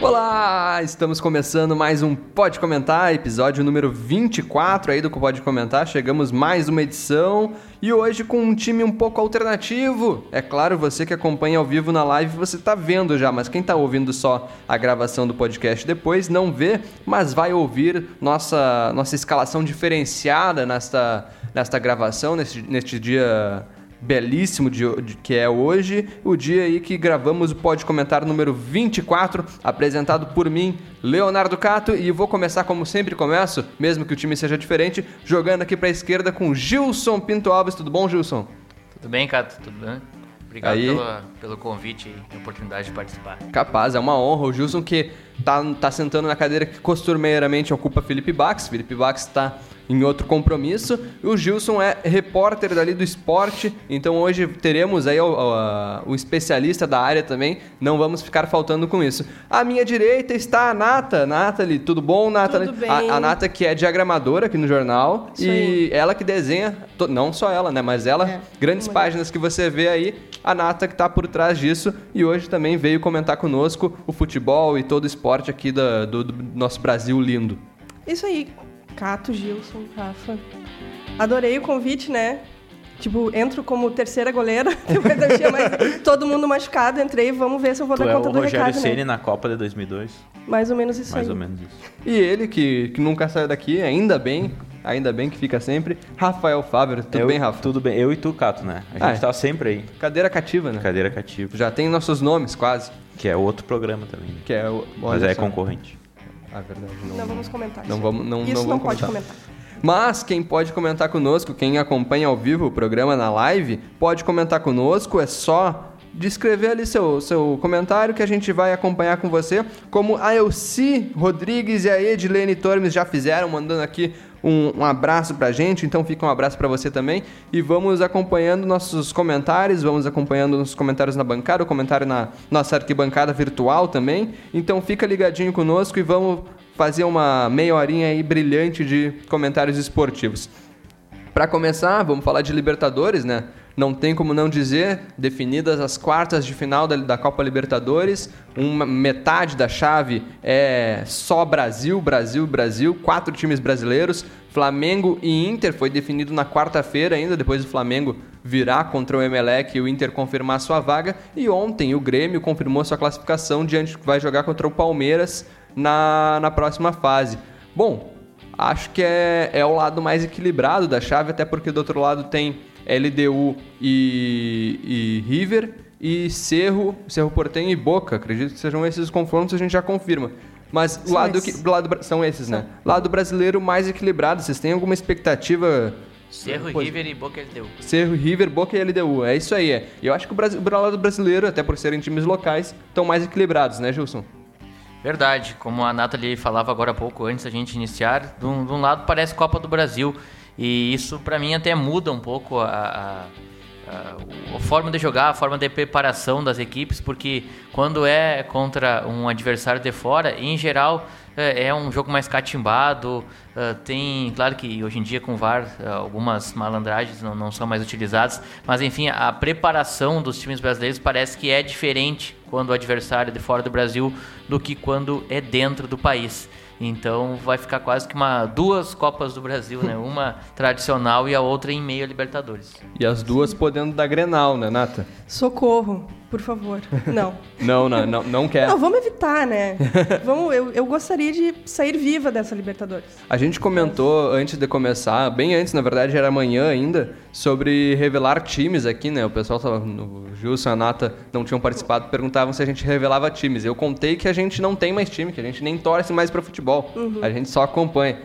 Olá, estamos começando mais um Pode Comentar, episódio número 24 aí do Pode Comentar. Chegamos mais uma edição e hoje com um time um pouco alternativo. É claro, você que acompanha ao vivo na live, você está vendo já, mas quem está ouvindo só a gravação do podcast depois não vê, mas vai ouvir nossa, nossa escalação diferenciada nesta, nesta gravação, neste, neste dia belíssimo de, de, que é hoje, o dia aí que gravamos o Pode Comentar número 24, apresentado por mim, Leonardo Cato, e vou começar como sempre começo, mesmo que o time seja diferente, jogando aqui para a esquerda com Gilson Pinto Alves. Tudo bom, Gilson? Tudo bem, Cato? Tudo bem? Obrigado Aí. pelo, pelo convite e oportunidade de participar. Capaz, é uma honra. O Gilson que tá, tá sentando na cadeira que costumeiramente ocupa Felipe Bax. Felipe Bax está em outro compromisso. O Gilson é repórter dali do esporte. Então hoje teremos aí o, o, o especialista da área também. Não vamos ficar faltando com isso. À minha direita está a Nata. Nathalie, tudo bom, Nathalie? Tudo bem. A, a Nata que é diagramadora aqui no jornal. Isso e aí. ela que desenha, não só ela, né? Mas ela, É, grandes páginas que você vê aí, a Nata que está por trás disso e hoje também veio comentar conosco o futebol e todo o esporte aqui da- do, do nosso Brasil lindo. Isso aí, Cato, Gilson, Rafa. Adorei o convite, né? Tipo, entro como terceira goleira, depois eu tinha mais todo mundo machucado, entrei, vamos ver se eu vou Tu dar é o conta do Rogério recado, Ceni né? na Copa de 2002, Mais ou menos isso mais aí. ou menos isso. E ele que, que nunca saiu daqui, ainda bem, ainda bem que fica sempre, Rafael Fábio. Tudo Eu- bem, Rafa? Tudo bem. Eu e tu, Cato, né? A Ah, gente é. tá sempre aí. Cadeira cativa, né? Cadeira cativa, Já tem nossos nomes, quase. que é outro programa também. né? Que é o. Mas é só. concorrente. Ah, verdade. Não vamos comentar Não isso. vamos, não, Isso não não, vamos pode comentar. comentar. Mas quem pode comentar conosco, quem acompanha ao vivo o programa na live, pode comentar conosco, é só descrever ali seu, seu comentário que a gente vai acompanhar com você, como a Elci Rodrigues e a Edilene Tormes já fizeram, mandando aqui um, um abraço pra gente, então fica um abraço pra você também, e vamos acompanhando nossos comentários, vamos acompanhando os comentários na bancada, o comentário na nossa arquibancada virtual também, então fica ligadinho conosco e vamos fazer uma meia horinha aí brilhante de comentários esportivos. Para começar, vamos falar de Libertadores, né? Não tem como não dizer, definidas as quartas de final da, da Copa Libertadores, uma metade da chave é só Brasil, Brasil, Brasil, quatro times brasileiros, Flamengo e Inter foi definido na quarta-feira ainda, depois do Flamengo virar contra o Emelec e o Inter confirmar sua vaga, e ontem o Grêmio confirmou sua classificação diante vai jogar contra o Palmeiras na, na próxima fase. Bom, Acho que é, é o lado mais equilibrado da chave, até porque do outro lado tem LDU e, e River, e Cerro, Cerro Portenho e Boca. Acredito que sejam esses os confrontos, a gente já confirma. Mas São lado, esses. que, do lado são esses, né? Lado brasileiro mais equilibrado. Vocês têm alguma expectativa? Cerro, Pois- River e Boca LDU. Cerro, River, Boca e LDU. É isso aí. É. E eu acho que o, Brasil, o lado brasileiro, até por serem times locais, estão mais equilibrados, né, Gilson? Verdade, como a Nathalie falava agora há pouco, antes da gente iniciar, de um, de um lado parece Copa do Brasil. E isso pra mim até muda um pouco a, a- a- forma de jogar, a forma de preparação das equipes, porque quando é contra um adversário de fora, em geral é, é um jogo mais catimbado. é, tem, claro que hoje em dia com VAR é, algumas malandragens não, não são mais utilizadas, mas enfim, a preparação dos times brasileiros parece que é diferente quando o adversário é de fora do Brasil do que quando é dentro do país. Então vai ficar quase que uma duas Copas do Brasil, né? Uma tradicional e a outra em meio a Libertadores. E as duas podendo dar Grenal, né, Nata? Socorro, por favor. Não. Não, não, não, não quer. Não, vamos evitar, né? Vamos, eu, eu gostaria de sair viva dessa Libertadores. A gente comentou antes de começar, bem antes, na verdade era amanhã ainda, sobre revelar times aqui, né? O pessoal tava, o Gilson e a Nata não tinham participado, perguntavam se a gente revelava times. Eu contei que a gente não tem mais time, que a gente nem torce mais para futebol. A gente só acompanha.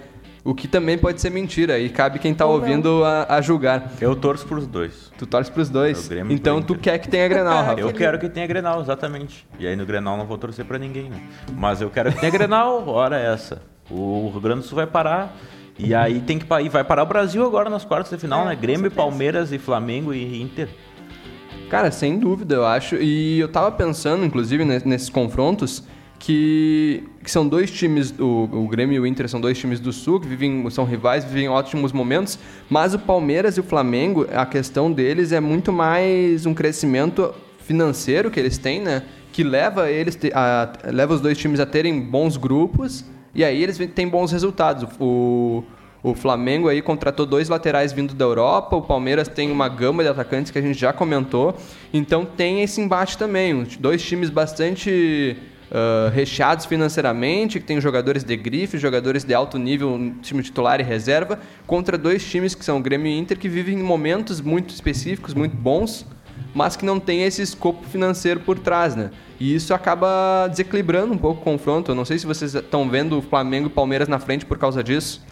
O que também pode ser mentira, e cabe quem tá Ou ouvindo a, a julgar. Eu torço pros dois. Tu torce pros dois. É Então pro tu quer que tenha Grenal, Rafa. Eu quero que tenha Grenal, exatamente. E aí no Grenal não vou torcer pra ninguém, né? Mas eu quero que tenha Grenal, hora essa. O Rio Grande do Sul vai parar. E aí tem que e vai parar o Brasil agora nas quartas de final, É, né? Grêmio, certeza. Palmeiras e Flamengo e Inter. Cara, sem dúvida, eu acho. E eu tava pensando, inclusive, ne- nesses confrontos, que, que são dois times, o, o Grêmio e o Inter são dois times do Sul, que vivem, são rivais, vivem ótimos momentos, mas o Palmeiras e o Flamengo, a questão deles é muito mais um crescimento financeiro que eles têm, né? que leva eles a, leva os dois times a terem bons grupos e aí eles têm bons resultados. O, o Flamengo aí contratou dois laterais vindo da Europa, o Palmeiras tem uma gama de atacantes que a gente já comentou, então tem esse embate também. Dois times bastante ah, recheados financeiramente, que tem jogadores de grife, jogadores de alto nível, time titular e reserva, contra dois times que são o Grêmio e Inter, que vivem momentos muito específicos, muito bons, mas que não tem esse escopo financeiro por trás, né? E isso acaba desequilibrando um pouco o confronto. Eu não sei se vocês estão vendo o Flamengo e Palmeiras na frente por causa disso.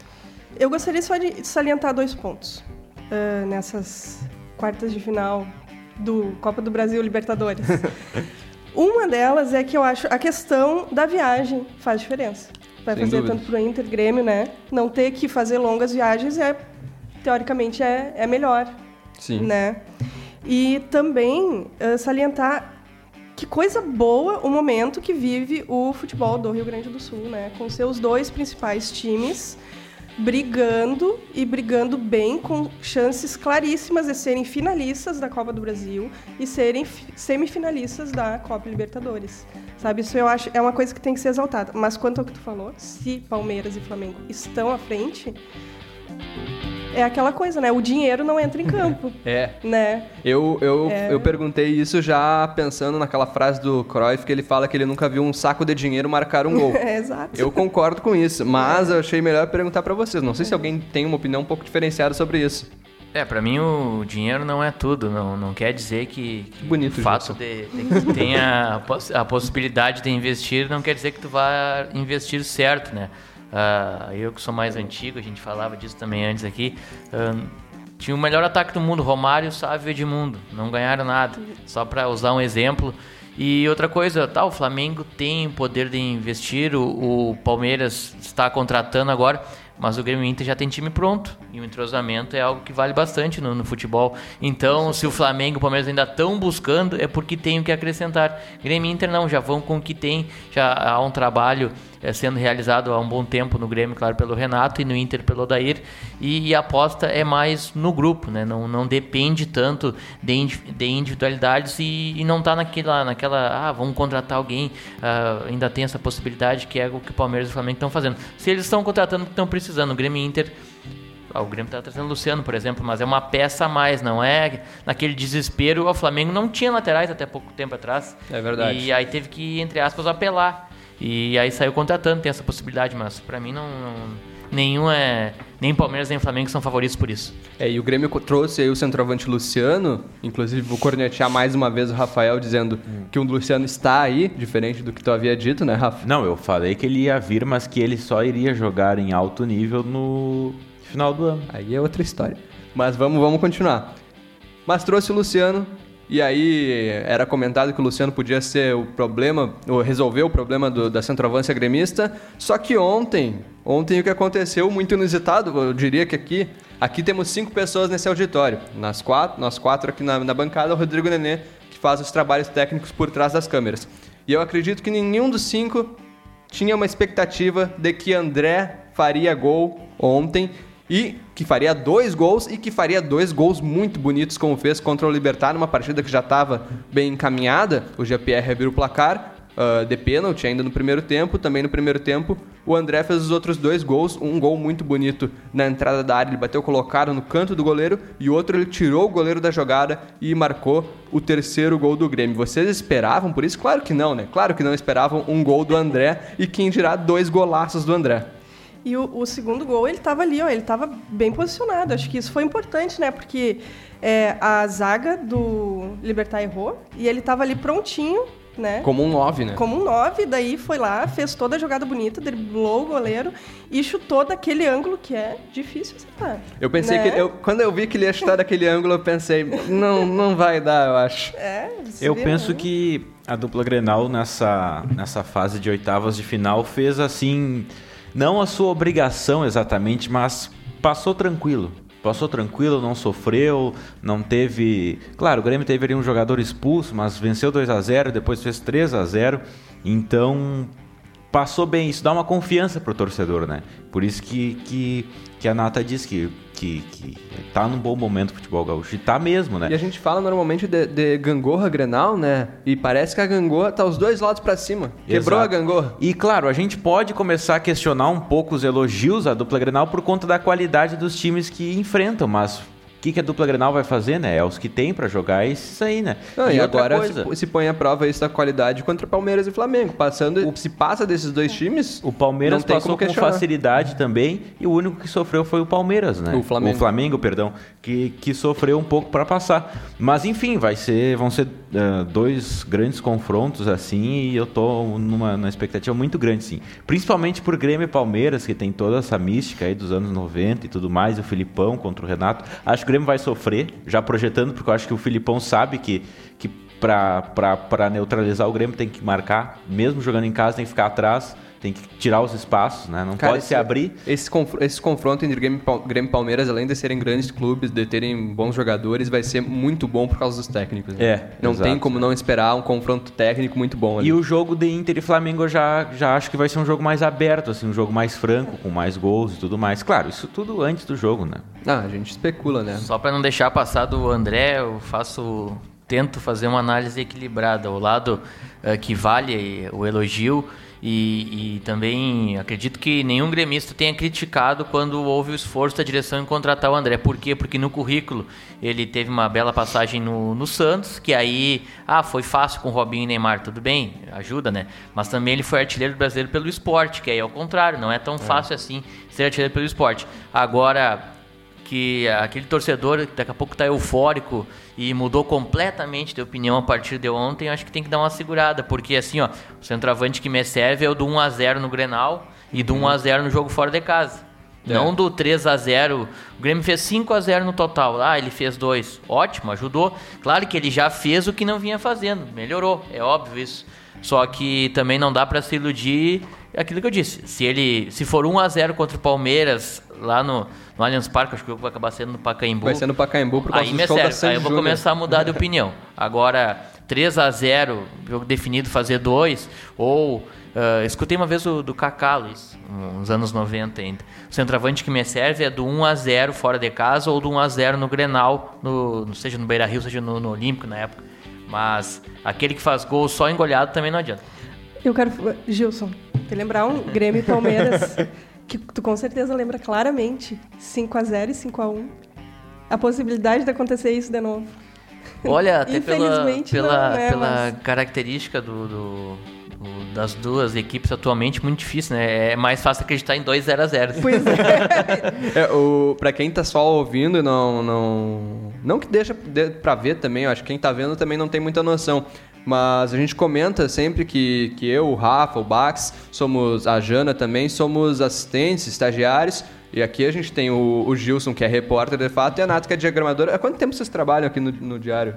Eu gostaria só de salientar dois pontos ah, nessas quartas de final do Copa do Brasil Libertadores. Uma delas é que eu acho a questão da viagem faz diferença. Vai Sem fazer dúvida. tanto pro Inter, Grêmio, né? Não ter que fazer longas viagens é teoricamente é, é melhor, Sim. né? E também ah, salientar que coisa boa o momento que vive o futebol do Rio Grande do Sul, né? Com seus dois principais times brigando e brigando bem com chances claríssimas de serem finalistas da Copa do Brasil e serem fi- semifinalistas da Copa Libertadores. Sabe, isso eu acho é uma coisa que tem que ser exaltada. Mas quanto ao que tu falou, se Palmeiras e Flamengo estão à frente, é aquela coisa, né? O dinheiro não entra em campo, É. né? Eu, eu, É. eu perguntei isso já pensando naquela frase do Cruyff que ele fala que ele nunca viu um saco de dinheiro marcar um gol. É, exato. Eu concordo com isso, mas eu achei melhor perguntar pra vocês. Não sei se alguém tem uma opinião um pouco diferenciada sobre isso. É, pra mim o dinheiro não é tudo, não, não quer dizer que, que Bonito, o fato de, de que tenha a, poss- a possibilidade de investir não quer dizer que tu vá investir certo, né? Ah, eu que sou mais antigo, a gente falava disso também antes aqui, ah, tinha o melhor ataque do mundo, Romário, Sávio e Edmundo, não ganharam nada, só pra usar um exemplo. E outra coisa, tá, o Flamengo tem poder de investir, o, o Palmeiras está contratando agora, mas o Grêmio Inter já tem time pronto. E o entrosamento é algo que vale bastante no, no futebol. Então, se o Flamengo e o Palmeiras ainda estão buscando, é porque tem o que acrescentar. Grêmio Inter não, já vão com o que tem. Já há um trabalho sendo realizado há um bom tempo no Grêmio, claro, pelo Renato, e no Inter pelo Odair. E, e a aposta é mais no grupo, né? Não, não depende tanto de, de individualidades e, e não tá naquela, naquela, ah, vamos contratar alguém, ah, ainda tem essa possibilidade que é o que o Palmeiras e o Flamengo estão fazendo. Se eles estão contratando o que estão precisando, o Grêmio e Inter ah, o Grêmio está trazendo o Luciano, por exemplo, mas é uma peça a mais, não é naquele desespero. O Flamengo não tinha laterais até pouco tempo atrás. É verdade. E aí teve que, entre aspas, apelar. E aí saiu contratando, tem essa possibilidade, mas pra mim não. não- nenhum é. Nem Palmeiras nem Flamengo são favoritos por isso. É, e o Grêmio trouxe aí o centroavante Luciano, inclusive vou cornetear mais uma vez o Rafael dizendo que o Luciano está aí, diferente do que tu havia dito, né, Rafa? Não, eu falei que ele ia vir, mas que ele só iria jogar em alto nível no final do ano. Aí é outra história. Mas vamos, vamos continuar. Mas trouxe o Luciano, e aí era comentado que o Luciano podia ser o problema, ou resolver o problema do- da centroavância gremista. Só que ontem, ontem o que aconteceu, muito inusitado, eu diria que aqui, aqui temos cinco pessoas nesse auditório. Nas quatro, nós quatro aqui na, na bancada, o Rodrigo Nenê, que faz os trabalhos técnicos por trás das câmeras. E eu acredito que nenhum dos cinco tinha uma expectativa de que André faria gol ontem e que faria dois gols e que faria dois gols muito bonitos como fez contra o Libertar numa partida que já estava bem encaminhada. O GPR abriu o placar ah, de pênalti ainda no primeiro tempo. Também no primeiro tempo o André fez os outros dois gols. Um gol muito bonito na entrada da área, ele bateu colocado no canto do goleiro e outro ele tirou o goleiro da jogada e marcou o terceiro gol do Grêmio. Vocês esperavam por isso? Claro que não, né? Claro que não esperavam um gol do André e quem dirá dois golaços do André. E o, o segundo gol, ele estava ali, ó, ele estava bem posicionado. Acho que isso foi importante, né? Porque é, a zaga do Libertar errou e ele estava ali prontinho, né? Como um 9, né? Como um 9, daí foi lá, fez toda a jogada bonita, driblou o goleiro e chutou daquele ângulo que é difícil acertar. Eu pensei né? que. Eu, quando eu vi que ele ia chutar daquele ângulo, eu pensei, não, não vai dar, eu acho. É, Eu vê, penso né? que a dupla Grenal nessa, nessa fase de oitavas de final fez assim, não a sua obrigação exatamente, mas passou tranquilo. Passou tranquilo, não sofreu, não teve. Claro, o Grêmio teve ali um jogador expulso, mas venceu 2 a 0 depois fez 3 a 0 Então, passou bem. Isso dá uma confiança pro torcedor, né? Por isso que, que, que a Nata diz que que, que tá num bom momento o futebol gaúcho. E tá mesmo, né? E a gente fala normalmente de, de gangorra grenal, né? E parece que a gangorra tá os dois lados para cima. Quebrou Exato. a gangorra. E claro, a gente pode começar a questionar um pouco os elogios à dupla Grenal por conta da qualidade dos times que enfrentam, mas que, que a dupla Grenal vai fazer, né? É os que tem para jogar é isso aí, né? Não, e, outra agora coisa, se, se põe à prova isso da qualidade contra Palmeiras e Flamengo. Passando, se passa desses dois times, o Palmeiras passou com facilidade também e o único que sofreu foi o Palmeiras, né? O Flamengo. perdão, que, que sofreu um pouco para passar. Mas enfim, vai ser, vão ser ah, dois grandes confrontos assim e eu tô numa, numa expectativa muito grande, sim. Principalmente por Grêmio e Palmeiras, que tem toda essa mística aí dos anos 90 e tudo mais, e o Filipão contra o Renato. Acho que o Grêmio vai sofrer, já projetando, porque eu acho que o Filipão sabe que, que para neutralizar o Grêmio tem que marcar, mesmo jogando em casa, tem que ficar atrás, tem que tirar os espaços, né? Não Cara, pode se esse- abrir. Esse, conf- esse confronto entre Grêmio e Grêmio e Palmeiras, além de serem grandes clubes, de terem bons jogadores, vai ser muito bom por causa dos técnicos. né? É, Não exato. tem como não esperar um confronto técnico muito bom ali. E o jogo de Inter e Flamengo eu já, já acho que vai ser um jogo mais aberto, assim, um jogo mais franco, com mais gols e tudo mais. Claro, isso tudo antes do jogo, né? Ah, a gente especula, né? Só para não deixar passar do André, eu faço tento fazer uma análise equilibrada, o lado eh, que vale o elogio e, e também acredito que nenhum gremista tenha criticado quando houve o esforço da direção em contratar o André. Por quê? Porque no currículo ele teve uma bela passagem no, no Santos, que aí, ah, foi fácil com Robinho e Neymar, tudo bem, ajuda, né? Mas também ele foi artilheiro brasileiro pelo esporte, que aí é o contrário, não é tão fácil assim ser artilheiro pelo esporte. Agora, que aquele torcedor que daqui a pouco está eufórico e mudou completamente de opinião a partir de ontem, acho que tem que dar uma segurada, porque assim, ó, o centroavante que me serve é o do 1 a 0 no Grenal e do 1 a 0 no jogo fora de casa. É. Não do 3 a 0. O Grêmio fez 5 a 0 no total. Ah, ele fez dois. Ótimo, ajudou. Claro que ele já fez o que não vinha fazendo, melhorou, é óbvio isso. Só que também não dá para se iludir aquilo que eu disse. Se ele se for 1 a 0 contra o Palmeiras lá no, no Allianz Parque, acho que o jogo vai acabar sendo no Pacaembu. Vai ser no Pacaembu por causa Aí do me show da serve. Aí eu vou começar a mudar de opinião. Agora, 3 a 0 jogo definido, fazer dois, ou. ah, escutei uma vez o do Kaká, Luiz, uns anos 90 ainda. O centroavante que me serve é do 1 a 0 fora de casa ou do 1 a 0 no Grenal, no, seja no Beira Rio, seja no, no Olímpico na época. Mas aquele que faz gol só engolhado também não adianta. Eu quero. Gilson, te lembrar um Grêmio e Palmeiras que tu com certeza lembra claramente 5x0 e 5x1. A possibilidade de acontecer isso de novo. Olha, até pela, Infelizmente pela, né, pela mas- característica do, do- do- das duas equipes atualmente, muito difícil, né? É mais fácil acreditar em 2 0 a 0 Pois é. É, o, pra quem tá só ouvindo e não, não. Não que deixa de, pra ver também, eu acho que quem tá vendo também não tem muita noção. Mas a gente comenta sempre que, que eu, o Rafa, o Bax, somos a Jana também, somos assistentes, estagiários. E aqui a gente tem o, o Gilson, que é repórter de fato, e a Nath, que é diagramadora. Há quanto tempo vocês trabalham aqui no, no diário?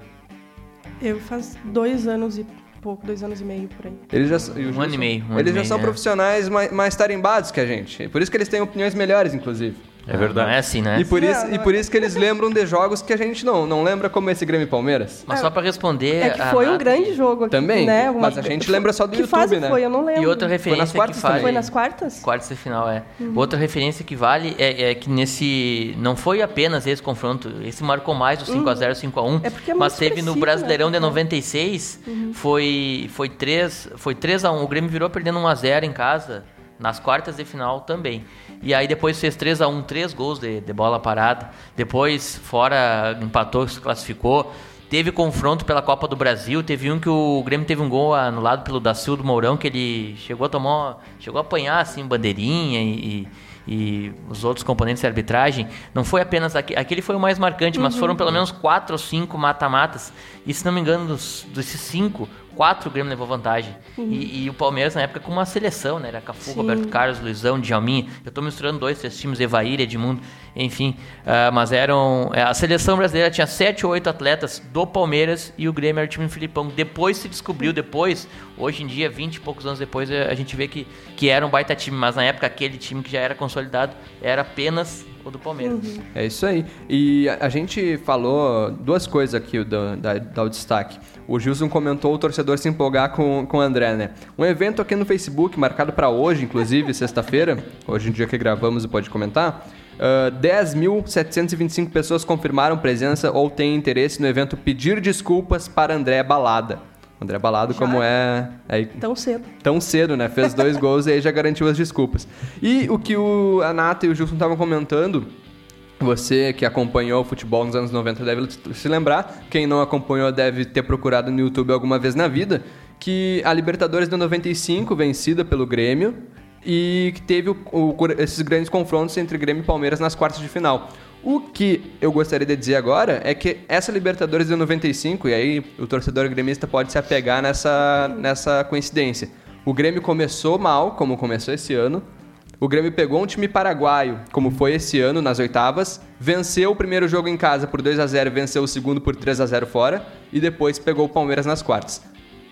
Eu faz dois anos e pouco, dois anos e meio por aí. Eles já, e Um ano e meio, um ano eles e já meio, são é. profissionais mais, mais tarimbados que a gente. Por isso que eles têm opiniões melhores, inclusive. É verdade. Não é assim, né? E por, isso, e é. por isso que eles lembram de jogos que a gente não, não lembra, como esse Grêmio e Palmeiras. Mas só pra responder. É que a foi um Nath- grande jogo aqui, Também, né? mas a gente lembra só do que YouTube, fase né? foi? Eu não lembro. E outra referência quartas que vale. Foi nas quartas? Quartas de final, é. Outra referência que vale é, é que nesse. Não foi apenas esse confronto. Esse marcou mais o 5x0, 5x1. É porque é mas teve no expressivo, Brasileirão né? de 96. Foi, foi 3 foi 3x1. O Grêmio virou perdendo 1x0 em casa. Nas quartas de final também. E aí depois fez 3x1, três gols de, de bola parada. Depois, fora, empatou, se classificou. Teve confronto pela Copa do Brasil. Teve um que o Grêmio teve um gol anulado pelo Dacil do Mourão, que ele chegou a tomar. Chegou a apanhar assim, bandeirinha e, e os outros componentes de arbitragem. Não foi apenas aquele, aquele foi o mais marcante, mas foram pelo menos quatro ou cinco mata-matas. E se não me engano, dos, desses cinco, quatro o Grêmio levou vantagem. E, e o Palmeiras na época com uma seleção, né? Era Cafu, Sim. Roberto Carlos, Luizão, Djalminha. Eu tô misturando dois, três times, Evair, Edmundo, enfim. ah, mas eram. A seleção brasileira tinha sete ou oito atletas do Palmeiras e o Grêmio era o time do Filipão. Depois se descobriu, depois, hoje em dia, 20 e poucos anos depois, a gente vê que, que era um baita time. Mas na época, aquele time que já era consolidado era apenas o do Palmeiras. É isso aí. E a, a gente falou duas coisas aqui da, da, destaque. O Gilson comentou o torcedor se empolgar com, com o André, né? Um evento aqui no Facebook, marcado para hoje, inclusive, sexta-feira, hoje em dia que gravamos e pode comentar, Uh, 10.725 pessoas confirmaram presença ou têm interesse no evento Pedir Desculpas para André Balada. André Balado, Já? como é, é Tão cedo. tão cedo, né? Fez dois gols e aí já garantiu as desculpas. E o que o a Nata e o Gilson estavam comentando, você que acompanhou o futebol nos anos 90 deve se lembrar, quem não acompanhou deve ter procurado no YouTube alguma vez na vida, que a Libertadores de 95, vencida pelo Grêmio, e que teve o- o- esses grandes confrontos entre Grêmio e Palmeiras nas quartas de final. O que eu gostaria de dizer agora é que essa Libertadores de 95, e aí o torcedor gremista pode se apegar nessa, nessa coincidência. O Grêmio começou mal, como começou esse ano. O Grêmio pegou um time paraguaio, como foi esse ano nas oitavas, venceu o primeiro jogo em casa por 2 a 0 venceu o segundo por 3 a 0 fora, e depois pegou o Palmeiras nas quartas.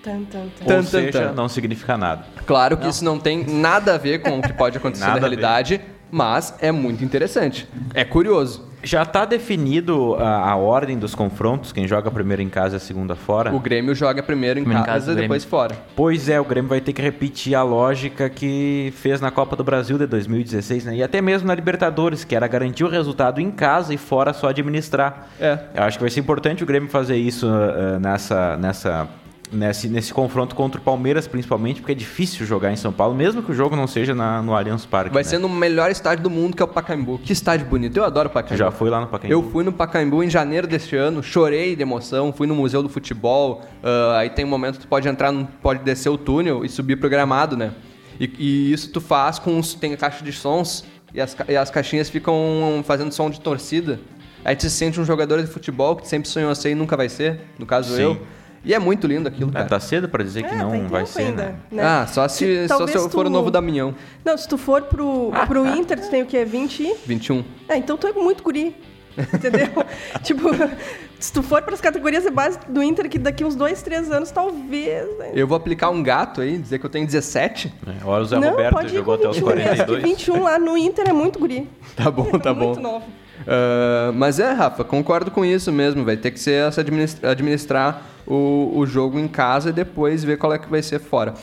Tan, tan, tan. Ou tan, seja, tan. não significa nada. Claro que isso não tem nada a ver com o que pode acontecer na realidade, mas é muito interessante. É curioso. Já está definido a, a ordem dos confrontos, quem joga primeiro em casa e a segunda fora? O Grêmio joga primeiro em Primeiro casa, casa e depois fora. Pois é, o Grêmio vai ter que repetir a lógica que fez na Copa do Brasil de 2016, né? E até mesmo na Libertadores, que era garantir o resultado em casa e fora só administrar. É. Eu acho que vai ser importante o Grêmio fazer isso eh, nessa, nessa, nesse, nesse confronto contra o Palmeiras, principalmente, porque é difícil jogar em São Paulo, mesmo que o jogo não seja na- no Allianz Parque. Vai né? ser no melhor estádio do mundo, que é o Pacaembu. Que estádio bonito. Eu adoro o Pacaembu. Já foi lá no Pacaembu? Eu fui no Pacaembu em janeiro deste ano, chorei de emoção, fui no Museu do Futebol. ah, aí tem um momento que tu pode entrar, pode descer o túnel e subir pro gramado, né? E, e isso tu faz com os, tem a caixa de sons e as, e as caixinhas ficam fazendo som de torcida. Aí tu se sente um jogador de futebol que sempre sonhou ser e nunca vai ser, no caso Sim. eu. E é muito lindo aquilo, É, cara. tá cedo pra dizer que É, não vai ser, ainda, né? né? Ah, só se, só talvez se eu for o novo Damião. Não, se tu for pro, pro Inter, tu tem o quê? 20? e- 21. É, então tu é muito guri. Entendeu? tipo, se tu for pras categorias de base do Inter, que daqui uns dois, três anos, talvez. né? Eu vou aplicar um gato aí, dizer que eu tenho 17. É, Olha o Zé Não, Roberto, jogou até os 21 mesmo, que 42. 21 lá no Inter é muito guri. Tá bom, tá bom. muito novo. Ah, mas é, Rafa, concordo com isso mesmo. Vai ter que ser essa administra- administrar o, o jogo em casa e depois ver qual é que vai ser fora.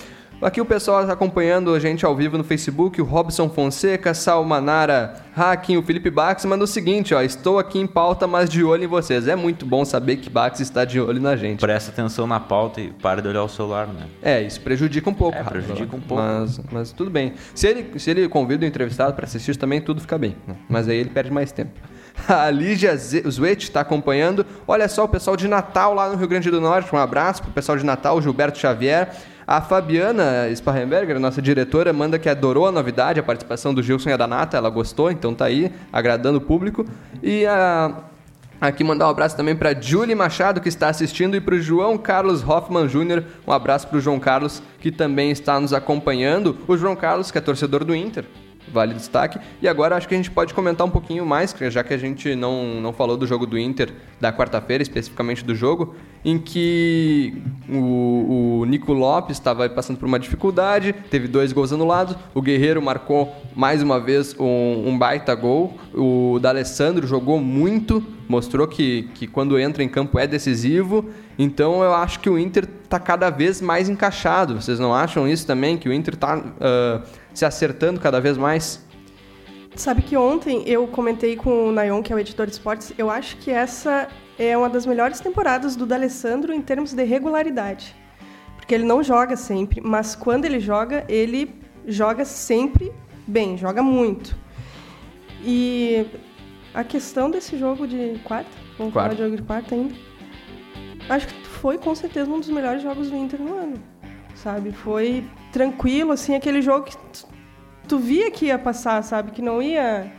Aqui o pessoal está acompanhando a gente ao vivo no Facebook, o Robson Fonseca, Salmanara Hacking, o Felipe Bax manda o seguinte, ó, estou aqui em pauta, mas de olho em vocês. É muito bom saber que Bax está de olho na gente. Presta atenção na pauta e para de olhar o celular, né? É, isso prejudica um pouco. É, prejudica um pouco. Mas, mas tudo bem. Se ele, se ele convida o entrevistado para assistir também, tudo fica bem. né? Mas aí ele perde mais tempo. A Lígia Zuet está acompanhando. Olha só o pessoal de Natal lá no Rio Grande do Norte. Um abraço pro pessoal de Natal, o Gilberto Xavier. A Fabiana Sparrenberger, nossa diretora, manda que adorou a novidade, a participação do Gilson e a da Nata. Ela gostou, então tá aí, agradando o público. E a Aqui mandar um abraço também para Julie Machado, que está assistindo, e para o João Carlos Hoffman Jr. Um abraço para o João Carlos, que também está nos acompanhando. O João Carlos, que é torcedor do Inter, vale destaque. E agora acho que a gente pode comentar um pouquinho mais, já que a gente não, não falou do jogo do Inter da quarta-feira, especificamente do jogo, em que o, o Nico Lopes estava passando por uma dificuldade, teve dois gols anulados, o Guerreiro marcou mais uma vez um, um baita gol, o D'Alessandro jogou muito, mostrou que, que quando entra em campo é decisivo, então eu acho que o Inter está cada vez mais encaixado, vocês não acham isso também, que o Inter está se acertando cada vez mais? Sabe que ontem eu comentei com o Nayon, que é o editor de esportes, eu acho que essa é uma das melhores temporadas do D'Alessandro em termos de regularidade. Porque ele não joga sempre, mas quando ele joga, ele joga sempre bem, joga muito. E a questão desse jogo de quarta, vamos Quarta. falar de jogo de quarta ainda, acho que foi com certeza um dos melhores jogos do Inter no ano, sabe? Foi tranquilo, assim, aquele jogo que tu, tu via que ia passar, sabe? Que não ia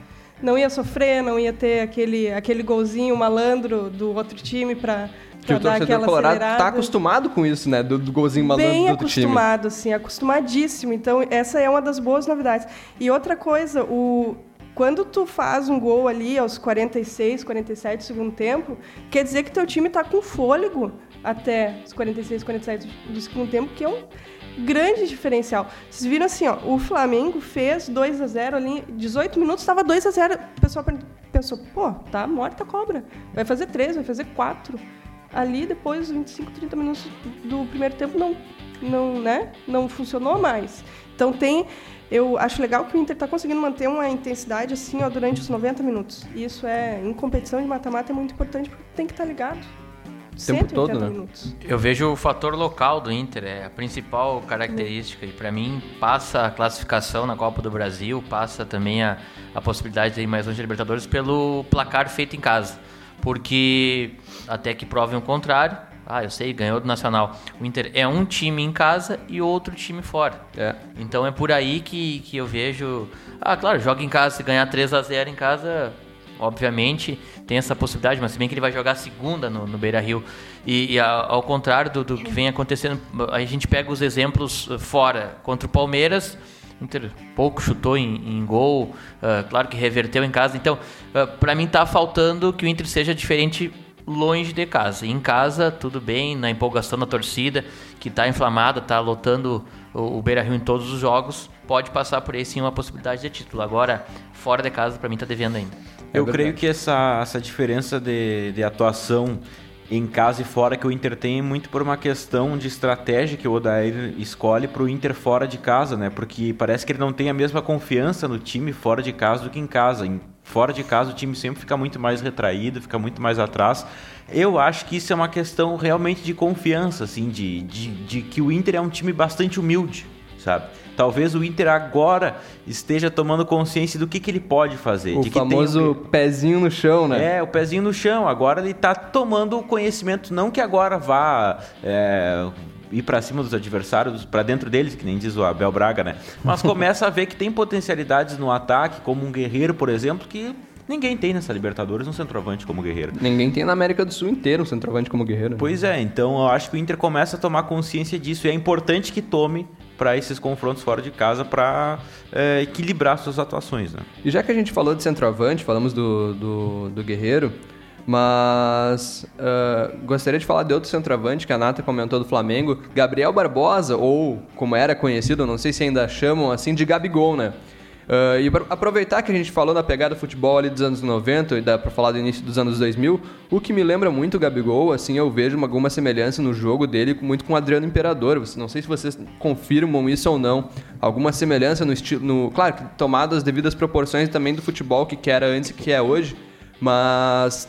não ia sofrer, não ia ter aquele, aquele golzinho malandro do outro time para Que o torcedor colorado acelerada. está acostumado com isso, né? Do, do golzinho malandro Bem do outro time. acostumado, assim, acostumadíssimo. Então, essa é uma das boas novidades. E outra coisa, o... quando tu faz um gol ali aos 46, 47 do segundo tempo, quer dizer que teu time está com fôlego até os 46, 47 do segundo tempo, que é um grande diferencial. Vocês viram assim, ó, o Flamengo fez 2 a 0 ali, 18 minutos estava 2 a 0. O pessoal pensou, pô, tá morta a cobra. Vai fazer 3, vai fazer 4. Ali depois, 25, 30 minutos do primeiro tempo, não não, né, não funcionou mais. Então tem eu acho legal que o Inter está conseguindo manter uma intensidade assim ó, durante os 90 minutos. Isso é, em competição de mata-mata, é muito importante porque tem que estar tá ligado. O tempo todo, né? Minutos. Eu vejo o fator local do Inter, é a principal característica. E para mim, passa a classificação na Copa do Brasil, passa também a, a possibilidade de ir mais longe de Libertadores pelo placar feito em casa. Porque, até que provem o contrário, ah, eu sei, ganhou do Nacional. O Inter é um time em casa e outro time fora. É. Então é por aí que, que eu vejo. Ah, claro, joga em casa, se ganhar 3 a 0 em casa, obviamente tem essa possibilidade, mas se bem que ele vai jogar segunda no, no Beira Rio. E, e ao contrário do, do, que vem acontecendo, a gente pega os exemplos fora. Contra o Palmeiras, Inter pouco chutou em, em gol, uh, claro que reverteu em casa. Então, uh, para mim tá faltando que o Inter seja diferente longe de casa. Em casa, tudo bem, na empolgação da torcida, que está inflamada, está lotando o, o Beira Rio em todos os jogos, pode passar por aí sim uma possibilidade de título. Agora, fora de casa, para mim, está devendo ainda. Eu é creio que essa, essa diferença de, de atuação em casa e fora que o Inter tem muito por uma questão de estratégia que o Odair escolhe para o Inter fora de casa, né? Porque parece que ele não tem a mesma confiança no time fora de casa do que em casa. Em, fora de casa o time sempre fica muito mais retraído, fica muito mais atrás. Eu acho que isso é uma questão realmente de confiança, assim, de, de, de que o Inter é um time bastante humilde, sabe? Talvez o Inter agora esteja tomando consciência do que, que ele pode fazer. O famoso tem... pezinho no chão, né? É, o pezinho no chão. Agora ele está tomando conhecimento, não que agora vá é, ir para cima dos adversários, para dentro deles, que nem diz o Abel Braga, né? Mas começa a ver que tem potencialidades no ataque, como um guerreiro, por exemplo, que Ninguém tem nessa Libertadores um centroavante como Guerreiro. Ninguém tem na América do Sul inteiro um centroavante como Guerreiro. Né? Pois é, então eu acho que o Inter começa a tomar consciência disso e é importante que tome para esses confrontos fora de casa para é, equilibrar suas atuações. Né? E já que a gente falou de centroavante, falamos do, do, do Guerreiro, mas uh, gostaria de falar de outro centroavante que a Nata comentou do Flamengo, Gabriel Barbosa, ou como era conhecido, não sei se ainda chamam assim, de Gabigol, né? Uh, e aproveitar que a gente falou na pegada futebol ali dos anos 90 e dá pra falar do início dos anos 2000, o que me lembra muito o Gabigol, assim, eu vejo alguma semelhança no jogo dele muito com o Adriano Imperador. Não sei se vocês confirmam isso ou não. Alguma semelhança no estilo. Claro, que tomado as devidas proporções também do futebol que era antes e que é hoje, mas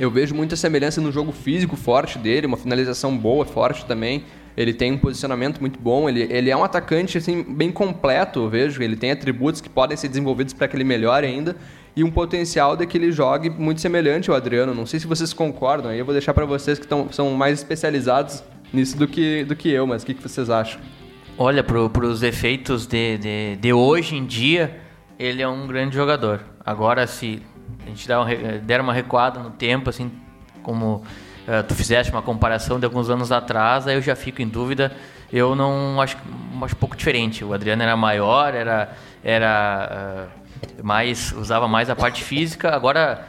eu vejo muita semelhança no jogo físico forte dele, uma finalização boa, forte também. Ele tem um posicionamento muito bom, ele, ele é um atacante assim, bem completo, eu vejo. Ele tem atributos que podem ser desenvolvidos para que ele melhore ainda e um potencial de que ele jogue muito semelhante ao Adriano. Não sei se vocês concordam, aí eu vou deixar para vocês que tão, são mais especializados nisso do que, do que eu, mas o que, que vocês acham? Olha, para os efeitos de, de, de, hoje em dia, ele é um grande jogador. Agora, se a gente der uma, der uma recuada no tempo, assim, como uh, tu fizeste uma comparação de alguns anos atrás, aí eu já fico em dúvida. Eu não acho, acho um pouco diferente. O Adriano era maior, era, era uh, mais usava mais a parte física. Agora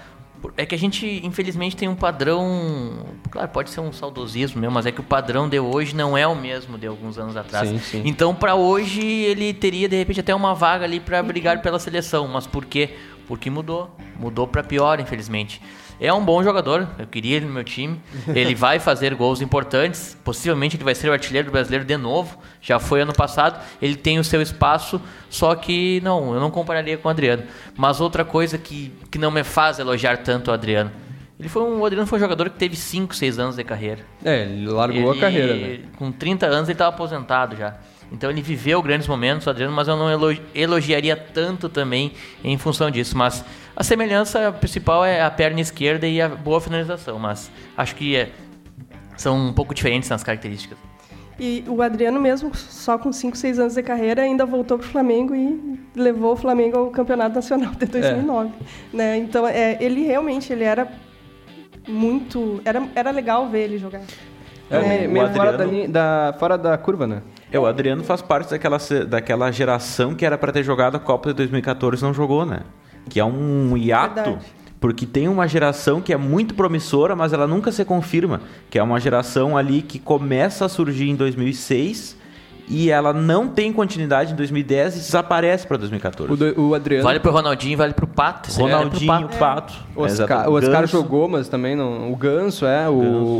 é que a gente infelizmente tem um padrão, claro, pode ser um saudosismo mesmo, mas é que o padrão de hoje não é o mesmo de alguns anos atrás. Sim, sim. Então, para hoje ele teria de repente até uma vaga ali para brigar pela seleção, mas por quê? Porque mudou, mudou para pior, infelizmente. É um bom jogador, eu queria ele no meu time. Ele vai fazer gols importantes, possivelmente ele vai ser o artilheiro brasileiro de novo. Já foi ano passado, ele tem o seu espaço, só que não, eu não compararia com o Adriano. Mas outra coisa que, que não me faz elogiar tanto o Adriano. Ele foi um, o Adriano foi um jogador que teve 5, 6 anos de carreira. É, ele largou ele, a carreira, né? Com 30 anos ele estava aposentado já. Então ele viveu grandes momentos, o Adriano, mas eu não elogiaria tanto também em função disso. Mas a semelhança principal é a perna esquerda e a boa finalização, mas acho que é, são um pouco diferentes nas características. E o Adriano mesmo, só com 5, 6 anos de carreira, ainda voltou para o Flamengo e levou o Flamengo ao Campeonato Nacional de 2009. É. Né? Então, é, ele realmente ele era muito... Era, era legal ver ele jogar. É, é meio Adriano... fora, da, da, fora da curva, né? É, o Adriano faz parte daquela, daquela geração que era para ter jogado a Copa de 2014 e não jogou, né? Que é um hiato. Verdade. Porque tem uma geração que é muito promissora, mas ela nunca se confirma. Que é uma geração ali que começa a surgir em 2006 e ela não tem continuidade em 2010 e desaparece para 2014. O, do- o Adriano. Vale pro Ronaldinho, vale pro Pato. Aí vale pro Ronaldinho, Pato. Pato. O Oscar, o Oscar Ganso. jogou, mas também não. O Ganso, é. O,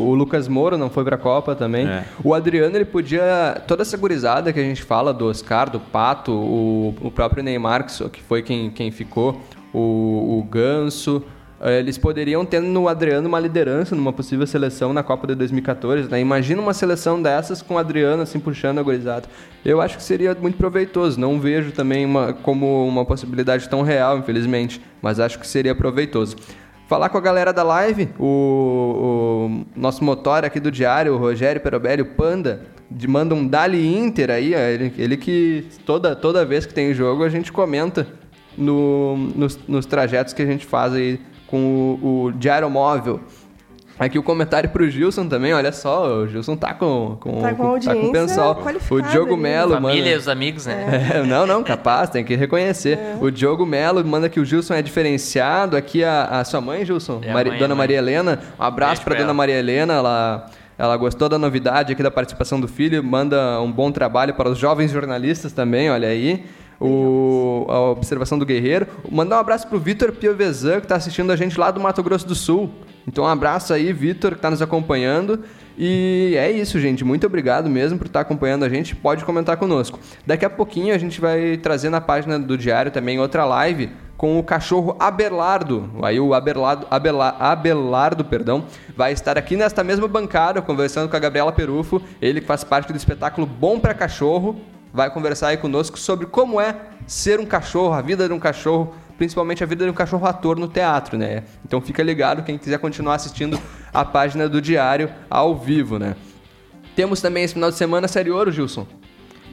o Lucas Moura não foi pra Copa também. É. O Adriano, ele podia. Toda essa gurizada que a gente fala do Oscar, do Pato, o, o próprio Neymar, que foi quem, quem ficou, o, o Ganso. Eh, Eles poderiam ter no Adriano uma liderança numa possível seleção na Copa de 2014. Né? Imagina uma seleção dessas com o Adriano assim puxando a gurizada. Eu acho que seria muito proveitoso. Não vejo também uma, como uma possibilidade tão real, infelizmente. Mas acho que seria proveitoso. Falar com a galera da live, o, o nosso motor aqui do diário, o Rogério Perobelli, o Panda, de, manda um Dali Inter aí, ele, ele que toda, toda vez que tem jogo a gente comenta no- nos, nos trajetos que a gente faz aí com o, o Diário Móvel. Aqui o comentário pro Gilson também, olha só, o Gilson tá com, com, Tá com audiência pessoal. O Diogo. Melo, manda... Família e os amigos, né? É, não, não, capaz, tem que reconhecer. O Diogo Melo manda que o Gilson é diferenciado. Aqui a, a sua mãe, Gilson, É Mari- mãe, Dona mãe. Maria Helena. Um abraço para pra Dona ela. Maria Helena. Ela, ela gostou da novidade aqui da participação do filho. Manda um bom trabalho para os jovens jornalistas também, olha aí. O, a observação do Guerreiro. Mandar um abraço pro Vitor Piovesan, que está assistindo a gente lá do Mato Grosso do Sul. Então, um abraço aí, Vitor, que está nos acompanhando. E é isso, gente. Muito obrigado mesmo por estar acompanhando a gente. Pode comentar conosco. Daqui a pouquinho a gente vai trazer na página do Diário também outra live com o cachorro Abelardo. Aí o Abelardo, Abela- Abelardo, perdão, vai estar aqui nesta mesma bancada conversando com a Gabriela Perufo, ele que faz parte do espetáculo Bom para Cachorro, vai conversar aí conosco sobre como é ser um cachorro, a vida de um cachorro, principalmente a vida de um cachorro ator no teatro, né? Então fica ligado quem quiser continuar assistindo a página do Diário ao vivo, né? Temos também esse final de semana Série Ouro, Gilson.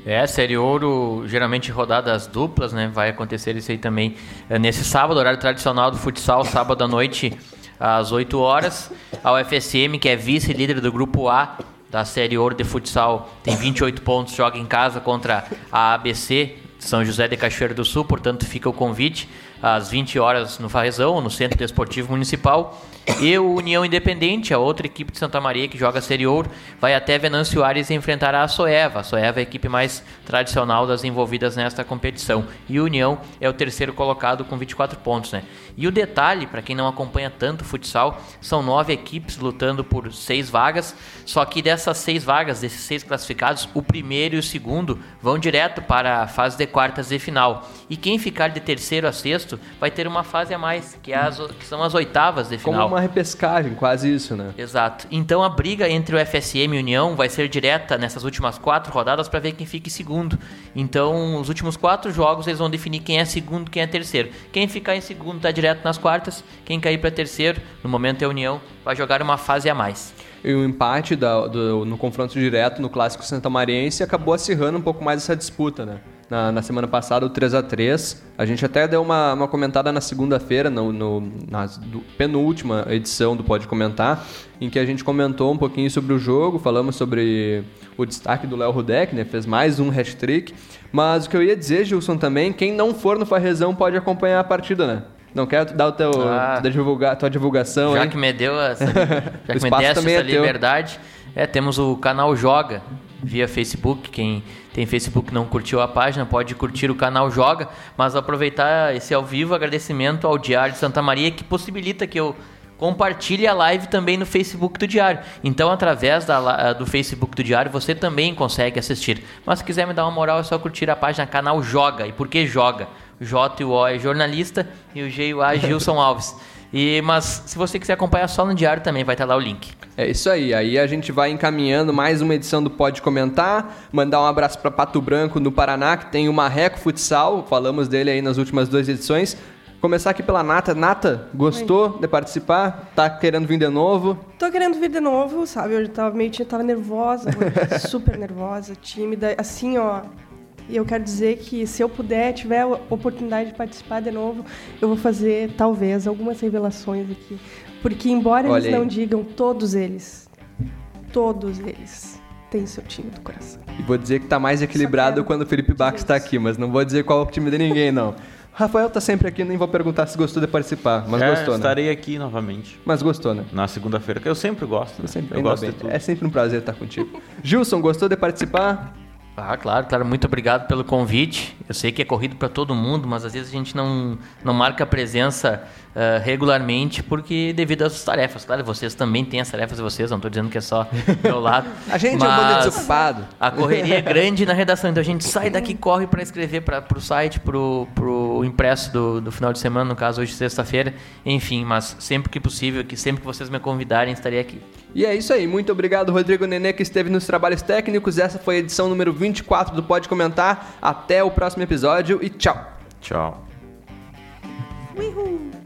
É, Série Ouro, geralmente rodadas duplas, né? Vai acontecer isso aí também é, nesse sábado, horário tradicional do futsal, sábado à noite, às 8 horas. A UFSM, que é vice-líder do grupo A da Série Ouro de futsal, tem 28 pontos, joga em casa contra a ABC São José de Cachoeiro do Sul, portanto fica o convite às 20 horas no Farrezão, no Centro Desportivo Municipal. E o União Independente, a outra equipe de Santa Maria que joga Série Ouro, vai até Venâncio Aires e enfrentará a Soeva. A Soeva é a equipe mais tradicional das envolvidas nesta competição. E o União é o terceiro colocado com 24 pontos, né? E o detalhe, para quem não acompanha tanto o futsal, são nove equipes lutando por seis vagas. Só que dessas seis vagas, desses seis classificados, o primeiro e o segundo vão direto para a fase de quartas de final. E quem ficar de terceiro a sexto vai ter uma fase a mais, que, é as, que são as oitavas de final. Uma repescagem, quase isso, né? Exato. Então a briga entre o FSM e o União vai ser direta nessas últimas quatro rodadas para ver quem fica em segundo. Então, os últimos quatro jogos eles vão definir quem é segundo, quem é terceiro. Quem ficar em segundo tá direto nas quartas. Quem cair para terceiro, no momento é a União, vai jogar uma fase a mais. E o empate da- do- no confronto direto no Clássico Santa Mariense acabou acirrando um pouco mais essa disputa, né? Na, na semana passada, o 3 a 3 A gente até deu uma, uma comentada na segunda-feira, no, no, na do- penúltima edição do Pode Comentar, em que a gente comentou um pouquinho sobre o jogo, falamos sobre o destaque do Léo Rudek, né? Fez mais um hat-trick. Mas o que eu ia dizer, Gilson, também, quem não for no Farrezão pode acompanhar a partida, né? Não quer dar o teu, Ah. divulgar, tua divulgação, Já hein? que me deu essa, já que me essa é liberdade, é, temos o canal Joga via Facebook. Quem tem Facebook e não curtiu a página pode curtir o canal Joga, mas aproveitar esse ao vivo, agradecimento ao Diário de Santa Maria que possibilita que eu compartilhe a live também no Facebook do Diário. Então, através da, do Facebook do Diário, você também consegue assistir. Mas se quiser me dar uma moral, é só curtir a página canal Joga. E por que Joga? J e o O é jornalista e o G e o A é Gilson Alves. E, mas se você quiser acompanhar só no diário também, vai estar lá o link. É isso aí. Aí a gente vai encaminhando mais uma edição do Pode Comentar. Mandar um abraço para Pato Branco, no Paraná, que tem o Marreco Futsal. Falamos dele aí nas últimas duas edições. Começar aqui pela Nata. Nata, gostou de participar? Tá querendo vir de novo? Tô querendo vir de novo, sabe? Eu tava meio tava nervosa, super nervosa, tímida. Assim, ó. E eu quero dizer que se eu puder, tiver a oportunidade de participar de novo, eu vou fazer, talvez, algumas revelações aqui. Porque, embora Olha eles aí. não digam, todos eles, todos eles têm seu time do coração. E vou dizer que tá mais equilibrado quero quando o Felipe Bax tá isso. aqui, mas não vou dizer qual é o time de ninguém, não. Rafael tá sempre aqui, nem vou perguntar se gostou de participar, mas É, gostou, né? estarei aqui novamente Mas gostou, né? na segunda-feira, que eu sempre gosto. né? Sempre, eu gosto bem. de tudo. É sempre um prazer estar contigo. Gilson, gostou de participar? Ah, claro, claro. Muito obrigado pelo convite. Eu sei que é corrido para todo mundo, mas às vezes a gente não, não marca presença uh, regularmente porque devido às tarefas. Claro, vocês também têm as tarefas de vocês, não estou dizendo que é só do meu lado. a gente é um bando desocupado. A correria é grande na redação, então a gente sai daqui corre para escrever para o site, para o impresso do, do final de semana, no caso hoje sexta-feira. Enfim, mas sempre que possível, que sempre que vocês me convidarem, estarei aqui. E é isso aí. Muito obrigado, Rodrigo Nenê, que esteve nos trabalhos técnicos. Essa foi a edição número 24 do Pode Comentar. Até o próximo episódio e tchau. Tchau. Uhul.